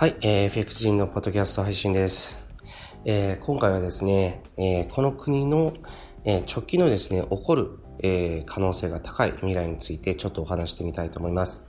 はい、えー、FX 人のポッドキャスト配信です。えー今回はですね、えーこの国の、えー直近のですね、起こる、えー可能性が高い未来についてちょっとお話してみたいと思います。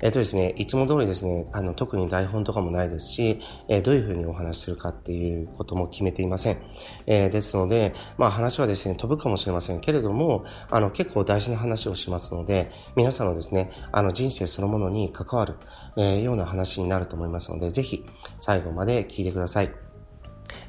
えっ、とですね、いつも通りですね、あの、特に台本とかもないですし、えーどういうふうにお話しするかっていうことも決めていません。えーですので、まあ話はですね、飛ぶかもしれませんけれども、あの、結構大事な話をしますので、皆さんのですね、あの、人生そのものに関わる、えーような話になると思いますので、ぜひ最後まで聞いてください。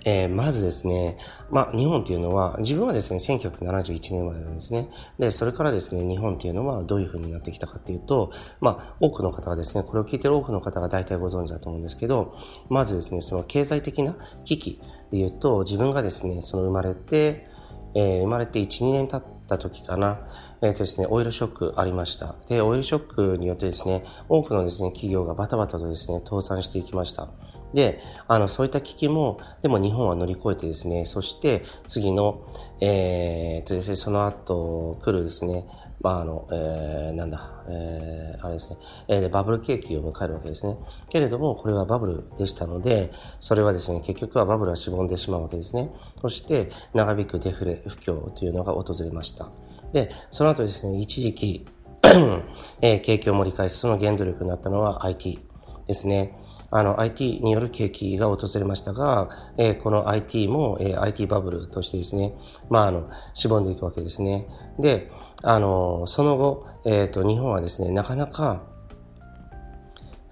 えーまずですね、まあ、日本っていうのは、自分はですね、1971年生まれなんですね。で、それからですね、日本っていうのはどういう風になってきたかっていうと、まあ、多くの方はですね、これを聞いてる多くの方が大体ご存知だと思うんですけど、まずですね、その経済的な危機で言うと、自分がですね、その生まれて、えー生まれて1、2年経った時かな、えっ、とですね、オイルショックありました。で、オイルショックによってですね、多くのですね、企業がバタバタとですね、倒産していきました。で、あの、そういった危機も、でも日本は乗り越えてですね、そして次の、えー、とですね、その後来るですね、まあ、あの、えー、なんだ、えー、あれですね、えー、バブル景気を迎えるわけですね。けれども、これはバブルでしたので、それはですね、結局はバブルはしぼんでしまうわけですね。そして、長引くデフレ、不況というのが訪れました。で、その後ですね、一時期、えー景気を盛り返すその原動力になったのは IT ですね。あの IT による景気が訪れましたが、えーこの IT も、えー IT バブルとしてですね、まあ、あの、しぼんでいくわけですね。で、あの、その後、えっ、と、日本はですね、なかなか、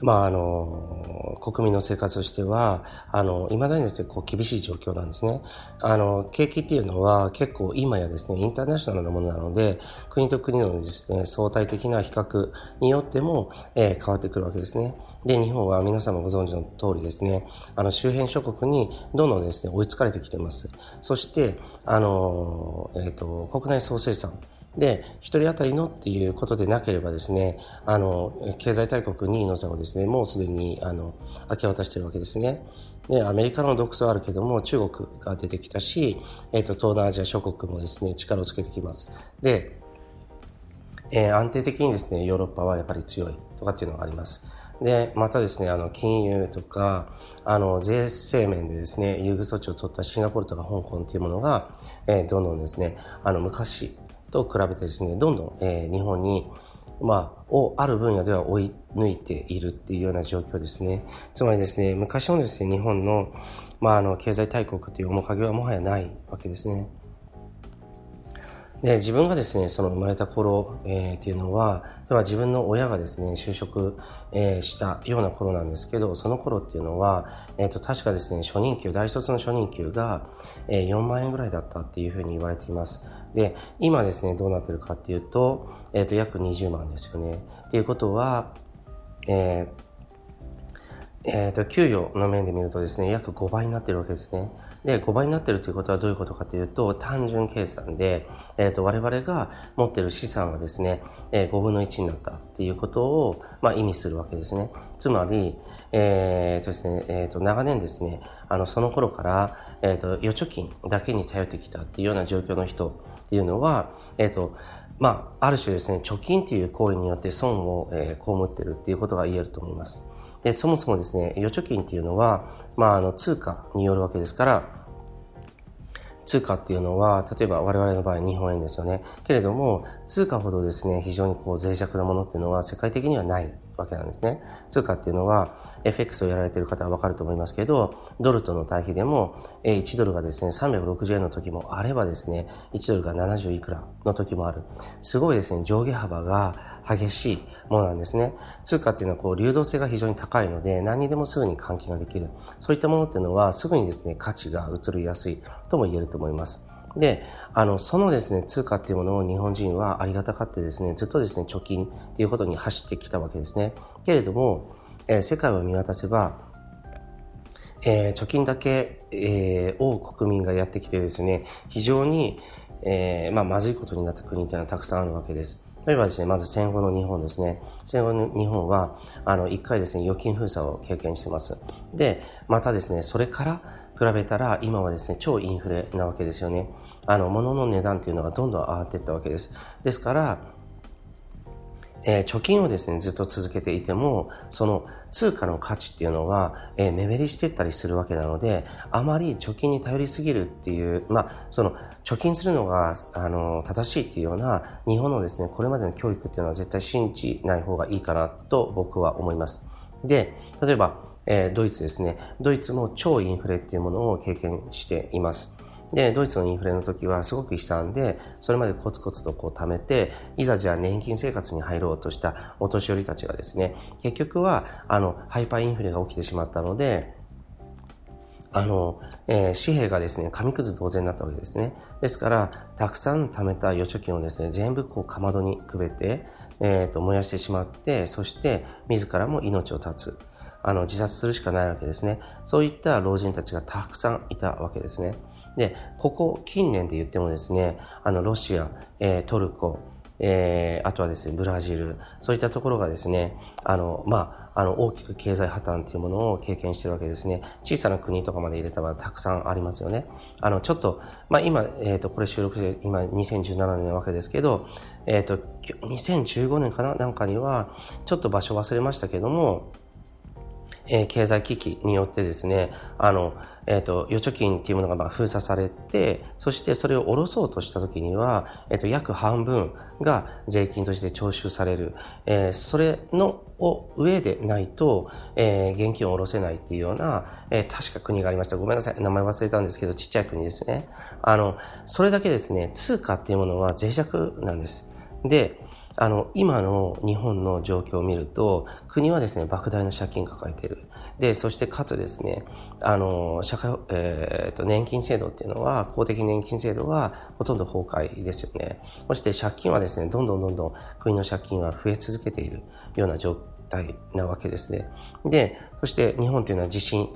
まあ、あの、国民の生活としては、あの、未だにですね、こう、厳しい状況なんですね。あの、景気っていうのは結構今やですね、インターナショナルなものなので、国と国のですね、相対的な比較によっても、えー変わってくるわけですね。で、日本は皆様ご存知の通りですね、あの、周辺諸国にどんどんですね、追いつかれてきています。そして、あの、えっ、と、国内総生産、で、一人当たりのっていうことでなければですね、あの、経済大国2位の座をですね、もうすでに、あの、明け渡しているわけですね。で、アメリカの独走はあるけども、中国が出てきたし、えっ、と、東南アジア諸国もですね、力をつけてきます。で、えー安定的にですね、ヨーロッパはやっぱり強いとかっていうのがあります。で、またですね、あの、金融とか、あの、税制面でですね、優遇措置を取ったシンガポールとか香港っていうものが、えーどんどんですね、あの、昔と比べてですね、どんどん、えー日本に、まあ、をある分野では追い抜いているっていうような状況ですね。つまりですね、昔のですね、日本の、まあ、あの、経済大国という面影はもはやないわけですね。で自分がですねその生まれた頃、えーっていうのは例えば自分の親がですね就職、えーしたような頃なんですけどその頃っていうのは、えー、と確かですね初任給大卒の初任給が、えー4万円ぐらいだったっていうふうに言われていますで今ですねどうなってるかっていうと,、えー、と約20万ですよねっていうことは、えーえー、と給与の面で見るとですね約5倍になってるわけですね。で5倍になってるということはどういうことかというと単純計算で、えー、と我々が持っている資産はですね、えー5分の1になったっていうことを、まあ、意味するわけですね。つまり、えーとですねえー、と長年ですねあのその頃から、えー、と預貯金だけに頼ってきたっていうような状況の人っていうのは、えーとまあ、ある種ですね貯金っていう行為によって損を、えー被ってるっていうことが言えると思います。で、そもそもですね、預貯金っていうのは、まあ、あの、通貨によるわけですから、通貨っていうのは、例えば我々の場合日本円ですよね。けれども、通貨ほどですね、非常にこう脆弱なものっていうのは世界的にはないわけなんですね。通貨っていうのは、FX をやられている方はわかると思いますけど、ドルとの対比でも、1ドルがですね、360円の時もあればですね、1ドルが70いくらの時もある。すごいですね、上下幅が激しいものなんですね。通貨っていうのはこう流動性が非常に高いので、何にでもすぐに換金ができる。そういったものっていうのは、すぐにですね、価値が移りやすいとも言えると思います。で、あの、そのですね、通貨っていうものを日本人はありがたかってですね、ずっとですね、貯金っていうことに走ってきたわけですね。けれども、えー世界を見渡せば、えー、貯金だけ、えー、を国民がやってきてですね、非常に、えー、まあ、まずいことになった国というのはたくさんあるわけです。例えばですね、まず戦後の日本ですね。戦後の日本は、あの、一回ですね、預金封鎖を経験してます。で、またですね、それから比べたら、今はですね、超インフレなわけですよね。あの、物の値段というのがどんどん上がっていったわけです。ですから、えー、貯金をですね、ずっと続けていても、その通貨の価値っていうのは、えー、目減りしていったりするわけなので、あまり貯金に頼りすぎるっていう、まあ、その、貯金するのが、あの、正しいっていうような、日本のですね、これまでの教育っていうのは絶対信じない方がいいかなと僕は思います。で、例えば、えー、ドイツですね。ドイツも超インフレっていうものを経験しています。で、ドイツのインフレの時はすごく悲惨で、それまでコツコツとこう貯めて、いざじゃあ年金生活に入ろうとしたお年寄りたちがですね、結局は、あの、ハイパーインフレが起きてしまったので、あの、えー、紙幣がですね、紙くず同然になったわけですね。ですから、たくさん貯めた預貯金をですね、全部こう、かまどにくべて、えっ、ー、と、燃やしてしまって、そして、自らも命を絶つ。あの、自殺するしかないわけですね。そういった老人たちがたくさんいたわけですね。で、ここ近年で言ってもですね、あの、ロシア、えー、トルコ、えー、あとはですね、ブラジル、そういったところがですね、あの、まあ、あの、大きく経済破綻というものを経験しているわけですね。小さな国とかまで入れたらたくさんありますよね。あの、ちょっと、まあ、今、えっ、ー、と、これ収録で、今、2017年なわけですけど、えっ、ー、と、2015年かな？なんかには、ちょっと場所忘れましたけども、えー、経済危機によってですね、あの、え、ー、と、預貯金っていうものがまあ封鎖されて、そしてそれを下ろそうとした時には、えっ、ー、と、約半分が税金として徴収される。えー、それのを上でないと、えー、現金を下ろせないっていうような、えー、確か国がありました。ごめんなさい。名前忘れたんですけど、ちっちゃい国ですね。あの、それだけですね、通貨っていうものは脆弱なんです。で、あの、今の日本の状況を見ると、国はですね、莫大な借金抱えている。で、そしてかつですね、あの、社会、えー、と、年金制度っていうのは、公的年金制度はほとんど崩壊ですよね。そして借金はですね、どんどんどんどん国の借金は増え続けているような状態なわけですね。で、そして日本というのは地震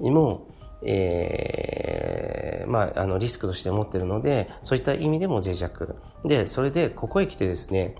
にも、えー、まあ、あの、リスクとして持っているので、そういった意味でも脆弱。で、それで、ここへ来てですね、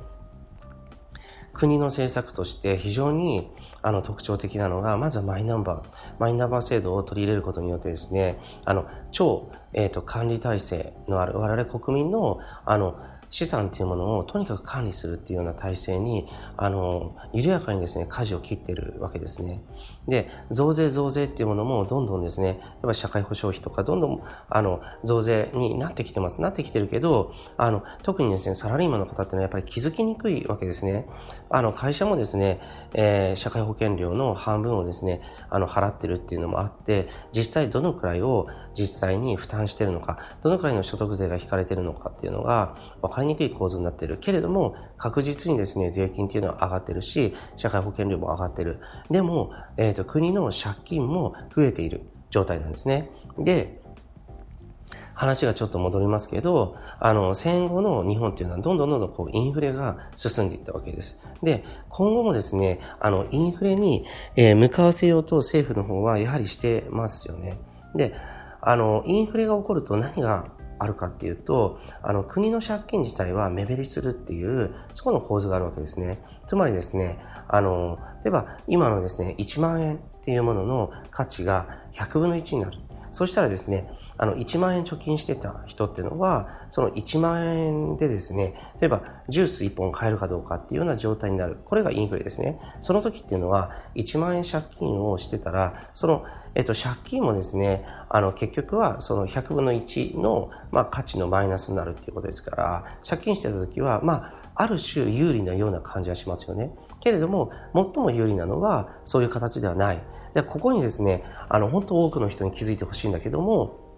国の政策として非常にあの特徴的なのが、まずはマイナンバー。マイナンバー制度を取り入れることによってですね、あの、超、えっ、ー、と、管理体制のある我々国民の、あの、資産というものをとにかく管理するっていうような体制に、あの、緩やかにですね、舵を切ってるわけですね。で、増税増税っていうものもどんどんですね、例えば社会保障費とかどんどん、あの、増税になってきてます。なってきてるけど、あの、特にですね、サラリーマンの方っていうのはやっぱり気づきにくいわけですね。あの、会社もですね、えー、社会保険料の半分をですね、あの、払ってるっていうのもあって、実際どのくらいを実際に負担してるのか、どのくらいの所得税が引かれてるのかっていうのが分かりにくい構図になってる。けれども、確実にですね、税金っていうのは上がってるし、社会保険料も上がってる。でも、えっ、ー、と、国の借金も増えている状態なんですね。で、話がちょっと戻りますけど、あの、戦後の日本っていうのはどんどんどんどんこうインフレが進んでいったわけです。で、今後もですね、あの、インフレに、え、向かわせようと政府の方はやはりしてますよね。で、あの、インフレが起こると何があるかっていうと、あの、国の借金自体は目減りするっていう、そこの構図があるわけですね。つまりですね、あの、例えば今のですね、1万円っていうものの価値が100分の1になる。そしたらですね、あの、1万円貯金してた人っていうのは、その1万円でですね、例えばジュース1本買えるかどうかっていうような状態になる。これがインフレですね。その時っていうのは、1万円借金をしてたら、その、えっと、借金もですね、あの、結局はその100分の1の、まあ、価値のマイナスになるっていうことですから、借金してた時は、まあ、ある種有利なような感じはしますよね。けれども、最も有利なのは、そういう形ではない。で、ここにですね、あの、本当多くの人に気づいてほしいんだけども、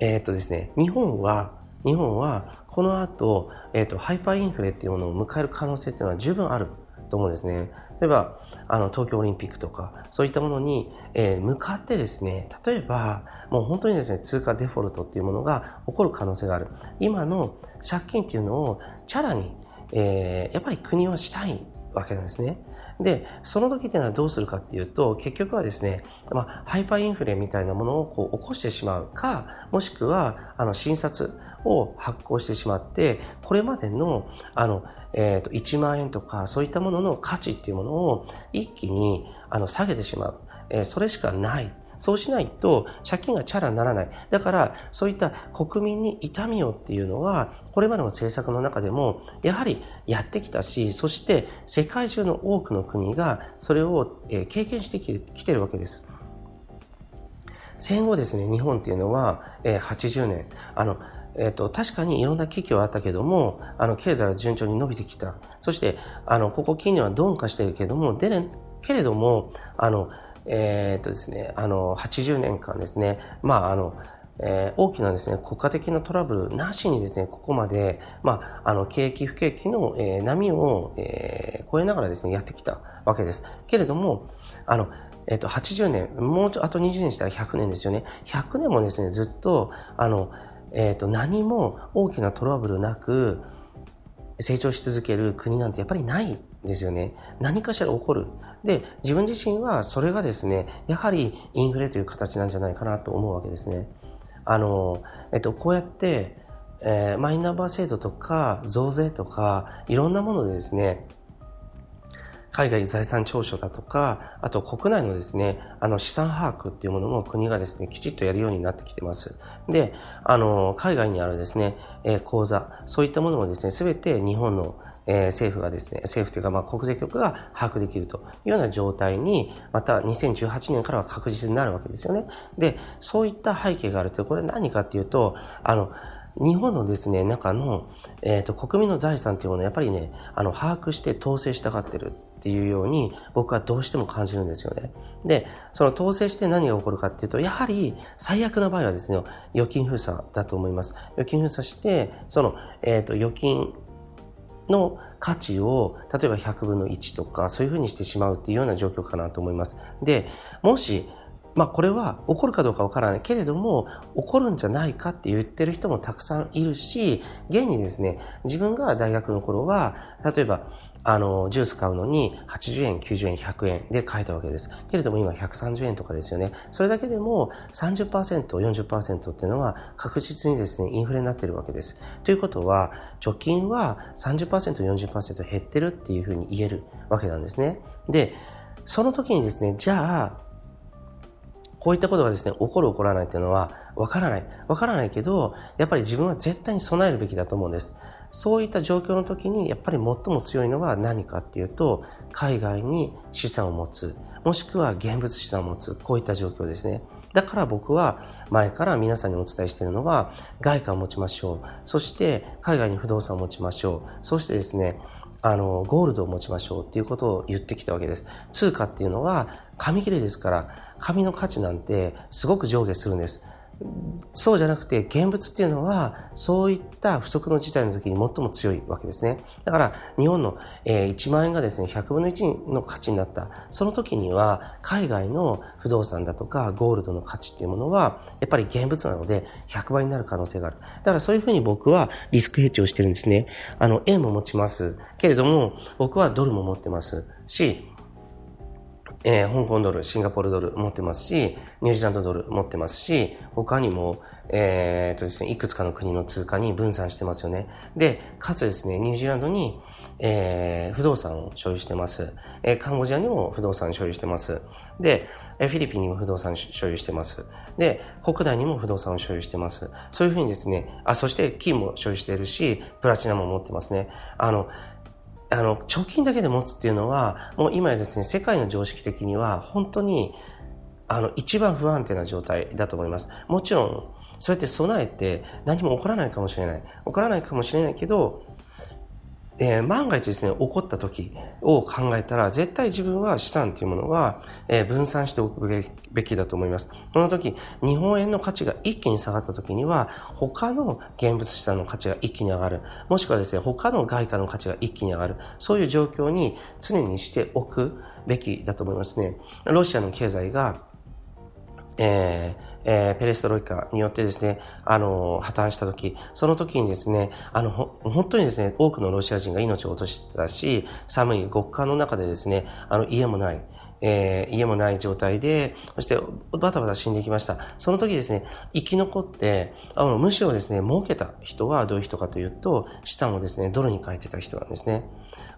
え、っとですね、日本は、日本は、この後、え、っと、ハイパーインフレっていうものを迎える可能性っていうのは十分あると思うんですね。例えば、あの、東京オリンピックとか、そういったものに、えー、向かってですね、例えば、もう本当にですね、通貨デフォルトっていうものが起こる可能性がある。今の借金っていうのを、チャラに、えー、やっぱり国はしたいわけなんですね。で、その時っていうのはどうするかっていうと、結局はですね、まあ、ハイパーインフレみたいなものをこう起こしてしまうか、もしくは、あの、診察を発行してしまって、これまでの、あの、えっ、ー、と、1万円とか、そういったものの価値っていうものを一気に、あの、下げてしまう。えー、それしかない。そうしないと借金がチャラにならない。だから、そういった国民に痛みをっていうのは、これまでの政策の中でも、やはりやってきたし、そして世界中の多くの国がそれを経験してきてるわけです。戦後ですね、日本っていうのは、え80年、あの、えっ、と、確かにいろんな危機はあったけども、あの、経済は順調に伸びてきた。そして、あの、ここ近年は鈍化しているけども、でれ、けれども、あの、えっ、とですね、あの、80年間ですね、まあ、あの、えー、大きなですね、国家的なトラブルなしにですね、ここまで、まあ、あの、景気不景気の、えー、波を、えー、超えながらですね、やってきたわけです。けれども、あの、えっ、と、80年、もう、あと20年したら100年ですよね。100年もですね、ずっと、あの、えっ、と、何も大きなトラブルなく、成長し続ける国なんてやっぱりないですよね。何かしら起こる。で、自分自身はそれがですね、やはりインフレという形なんじゃないかなと思うわけですね。あの、えっと、こうやって、えー、マイナンバー制度とか増税とかいろんなものでですね、海外財産調書だとか、あと国内のですね、あの資産把握っていうものも国がですね、きちっとやるようになってきてます。で、あの、海外にあるですね、えー、口座、そういったものもですね、すべて日本のえ、政府がですね、政府というか、まあ、国税局が把握できるというような状態に、また2018年からは確実になるわけですよね。で、そういった背景があるという、これ何かっていうと、あの、日本のですね、中の、えっ、ー、と、国民の財産というものをやっぱりね、あの、把握して統制したがってるっていうように、僕はどうしても感じるんですよね。で、その統制して何が起こるかっていうと、やはり最悪な場合はですね、預金封鎖だと思います。預金封鎖して、その、えっ、ー、と、預金の価値を、例えば100分の1とか、そういうふうにしてしまうというような状況かなと思います。で、もし、まあこれは起こるかどうかわからないけれども、起こるんじゃないかって言ってる人もたくさんいるし、現にですね、自分が大学の頃は、例えば、あの、ジュース買うのに80円、90円、100円で買えたわけです。けれども今130円とかですよね。それだけでも30%、40%っていうのは確実にですね、インフレになっているわけです。ということは、貯金は30%、40%減ってるっていうふうに言えるわけなんですね。で、その時にですね、じゃあ、こういったことがですね、起こる起こらないっていうのは、わからない。わからないけど、やっぱり自分は絶対に備えるべきだと思うんです。そういった状況の時にやっぱり最も強いのは何かっていうと海外に資産を持つもしくは現物資産を持つこういった状況ですね。だから僕は前から皆さんにお伝えしているのは外貨を持ちましょう。そして海外に不動産を持ちましょう。そしてですねあのゴールドを持ちましょうっていうことを言ってきたわけです。通貨っていうのは紙切れですから紙の価値なんてすごく上下するんです。そうじゃなくて現物っていうのはそういった不足の事態の時に最も強いわけですね。だから日本の、え1万円がですね100分の1の価値になったその時には海外の不動産だとかゴールドの価値っていうものはやっぱり現物なので100倍になる可能性がある。だからそういうふうに僕はリスクヘッジをしてるんですね。あの円も持ちますけれども僕はドルも持ってますしえー、香港ドル、シンガポールドル持ってますし、ニュージーランドドル持ってますし、他にも、えー、とですね、いくつかの国の通貨に分散してますよね。で、かつですね、ニュージーランドに、えー、不動産を所有してます。えー、カンボジアにも不動産所有してます。で、えフィリピンにも不動産所有してます。で、国内にも不動産を所有してます。そういうふうにですね、あ、そして金も所有しているし、プラチナも持ってますね。あの、あの、貯金だけで持つっていうのは、もう今やですね、世界の常識的には本当に、あの、一番不安定な状態だと思います。もちろん、そうやって備えて何も起こらないかもしれない。起こらないかもしれないけど、えー、万が一ですね、起こった時を考えたら、絶対自分は資産というものは、えー、分散しておくべきだと思います。その時、日本円の価値が一気に下がった時には、他の現物資産の価値が一気に上がる。もしくはですね、他の外貨の価値が一気に上がる。そういう状況に常にしておくべきだと思いますね。ロシアの経済がえーえー、ペレストロイカによってですね、あの、破綻した時、その時にですね、あの、本当にですね、多くのロシア人が命を落としてたし、寒い極寒の中でですね、あの、家もない、えー、家もない状態で、そしてバタバタ死んでいきました。その時ですね、生き残って、あの、むしろですね、儲けた人はどういう人かというと、資産をですね、ドルに変えてた人なんですね。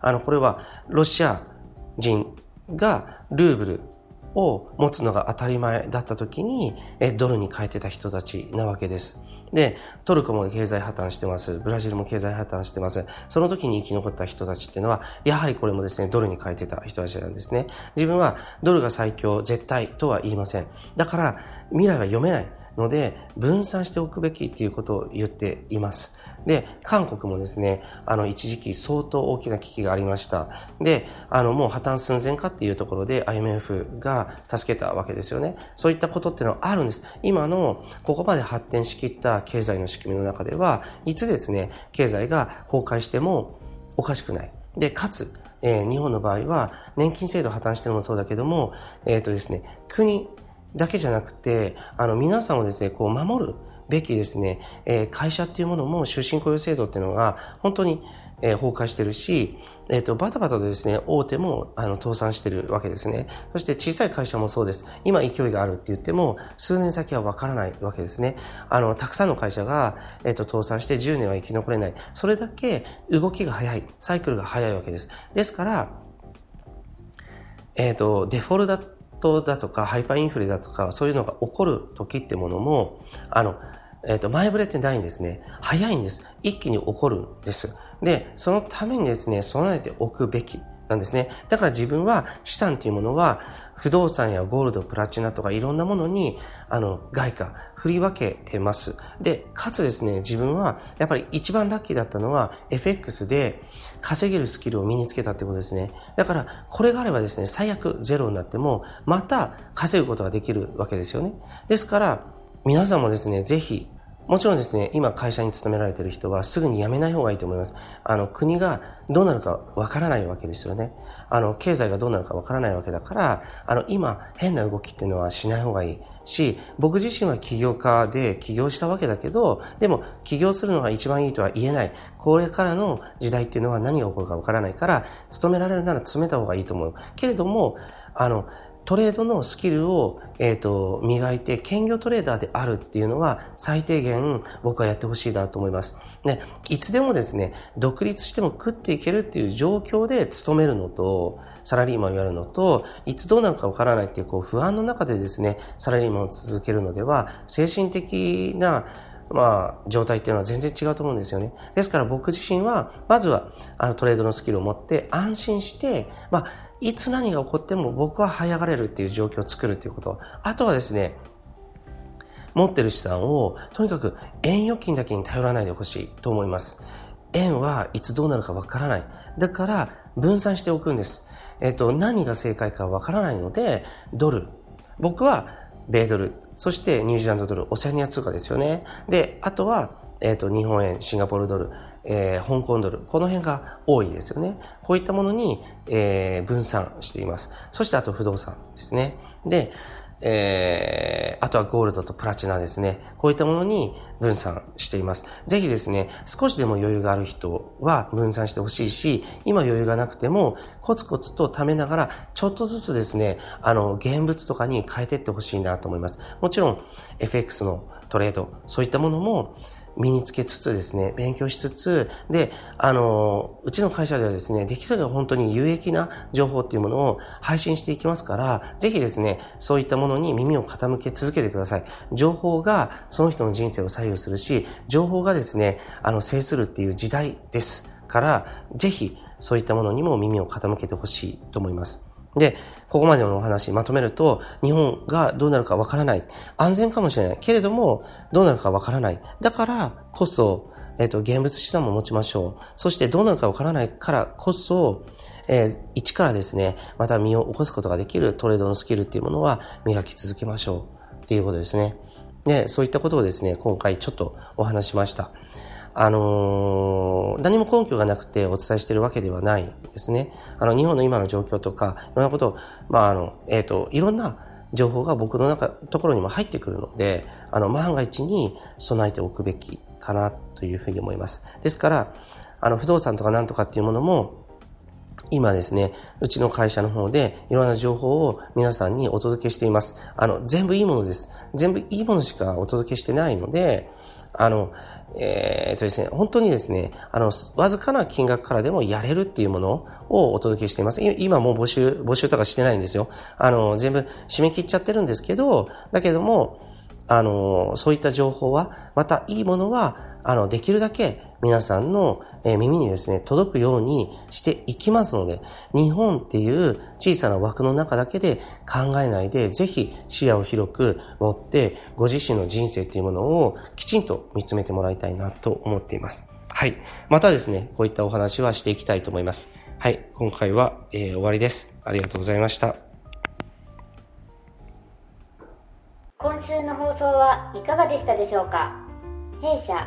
あの、これは、ロシア人がルーブルを持つのが当たり前だった時に、ドルに変えてた人たちなわけです。で、トルコも経済破綻してます。ブラジルも経済破綻してます。その時に生き残った人たちっていうのは、やはりこれもですね、ドルに変えてた人たちなんですね。自分はドルが最強、絶対とは言いません。だから、未来は読めないので、分散しておくべきっていうことを言っています。で、韓国もですね、あの、一時期相当大きな危機がありました。で、あの、もう破綻寸前かっていうところで IMF が助けたわけですよね。そういったことっていうのはあるんです。今の、ここまで発展しきった経済の仕組みの中では、いつですね、経済が崩壊してもおかしくない。で、かつ、えー、日本の場合は、年金制度破綻してるのもそうだけども、えっ、ー、とですね、国だけじゃなくて、あの、皆さんをですね、こう、守る、べきですね、えー、会社っていうものも終身雇用制度っていうのが本当に、えー、崩壊してるし、えっ、ー、と、バタバタとですね、大手も、あの、倒産してるわけですね。そして小さい会社もそうです。今勢いがあるって言っても、数年先はわからないわけですね。あの、たくさんの会社が、えっ、ー、と、倒産して10年は生き残れない。それだけ動きが早い。サイクルが早いわけです。ですから、えっ、ー、と、デフォルトだとか、ハイパーインフレだとか、そういうのが起こる時ってものも、あの、えっ、ー、と、前触れってないんですね。早いんです。一気に起こるんです。で、そのためにですね、備えておくべきなんですね。だから自分は資産というものは、不動産やゴールド、プラチナとかいろんなものに、あの、外貨、振り分けてます。で、かつですね、自分は、やっぱり一番ラッキーだったのは、FX で稼げるスキルを身につけたってことですね。だから、これがあればですね、最悪ゼロになっても、また稼ぐことができるわけですよね。ですから、皆さんもですね、ぜひ、もちろんですね、今会社に勤められている人はすぐに辞めない方がいいと思います。あの、国がどうなるかわからないわけですよね。あの、経済がどうなるかわからないわけだから、あの、今、変な動きっていうのはしない方がいいし、僕自身は起業家で起業したわけだけど、でも、起業するのが一番いいとは言えない。これからの時代っていうのは何が起こるかわからないから、勤められるなら詰めた方がいいと思う。けれども、あの、トレードのスキルを、えーと、磨いて兼業トレーダーであるっていうのは最低限僕はやってほしいなと思います。ね、いつでもですね、独立しても食っていけるっていう状況で勤めるのと、サラリーマンをやるのと、いつどうなるかわからないっていうこう不安の中でですね、サラリーマンを続けるのでは、精神的なまあ、状態っていうのは全然違うと思うんですよね。ですから僕自身は、まずは、あの、トレードのスキルを持って安心して、まあ、いつ何が起こっても僕は這い上がれるっていう状況を作るっていうこと。あとはですね、持ってる資産を、とにかく円預金だけに頼らないでほしいと思います。円はいつどうなるかわからない。だから、分散しておくんです。えっ、と、何が正解かわからないので、ドル。僕は、米ドル。そしてニュージーランドドル、オセアニア通貨ですよね。で、あとは、えっ、ー、と、日本円、シンガポールドル、えー、香港ドル、この辺が多いですよね。こういったものに、えー、分散しています。そしてあと不動産ですね。で、えー、あとはゴールドとプラチナですね。こういったものに分散しています。ぜひですね、少しでも余裕がある人は分散してほしいし、今余裕がなくても、コツコツと貯めながら、ちょっとずつですね、あの、現物とかに変えていってほしいなと思います。もちろん、FX のトレード、そういったものも、身につけつつですね、勉強しつつ、で、あの、うちの会社ではですね、できるだけ本当に有益な情報っていうものを配信していきますから、ぜひですね、そういったものに耳を傾け続けてください。情報がその人の人生を左右するし、情報がですね、あの、制するっていう時代ですから、ぜひそういったものにも耳を傾けてほしいと思います。で、ここまでのお話まとめると、日本がどうなるかわからない。安全かもしれない。けれども、どうなるかわからない。だからこそ、えっ、と、現物資産も持ちましょう。そしてどうなるかわからないからこそ、えー、一からですね、また身を起こすことができるトレードのスキルっていうものは磨き続けましょう。っていうことですね。で、そういったことをですね、今回ちょっとお話しました。あのー、何も根拠がなくてお伝えしているわけではないですね。あの、日本の今の状況とか、いろんなことを、まあ、あの、えっ、ー、と、いろんな情報が僕の中、ところにも入ってくるので、あの、万が一に備えておくべきかなというふうに思います。ですから、あの、不動産とかなんとかっていうものも、今ですね、うちの会社の方でいろんな情報を皆さんにお届けしています。あの、全部いいものです。全部いいものしかお届けしてないので、あの、えー、っとですね、本当にですね、あの、わずかな金額からでもやれるっていうものをお届けしています。今もう募集、募集とかしてないんですよ。あの、全部締め切っちゃってるんですけど、だけども、あの、そういった情報は、またいいものは、あの、できるだけ皆さんの耳にですね、届くようにしていきますので、日本っていう小さな枠の中だけで考えないで、ぜひ視野を広く持って、ご自身の人生っていうものをきちんと見つめてもらいたいなと思っています。はい。またですね、こういったお話はしていきたいと思います。はい。今回は、えー、終わりです。ありがとうございました。今週の放送はいかがでしたでしょうか？弊社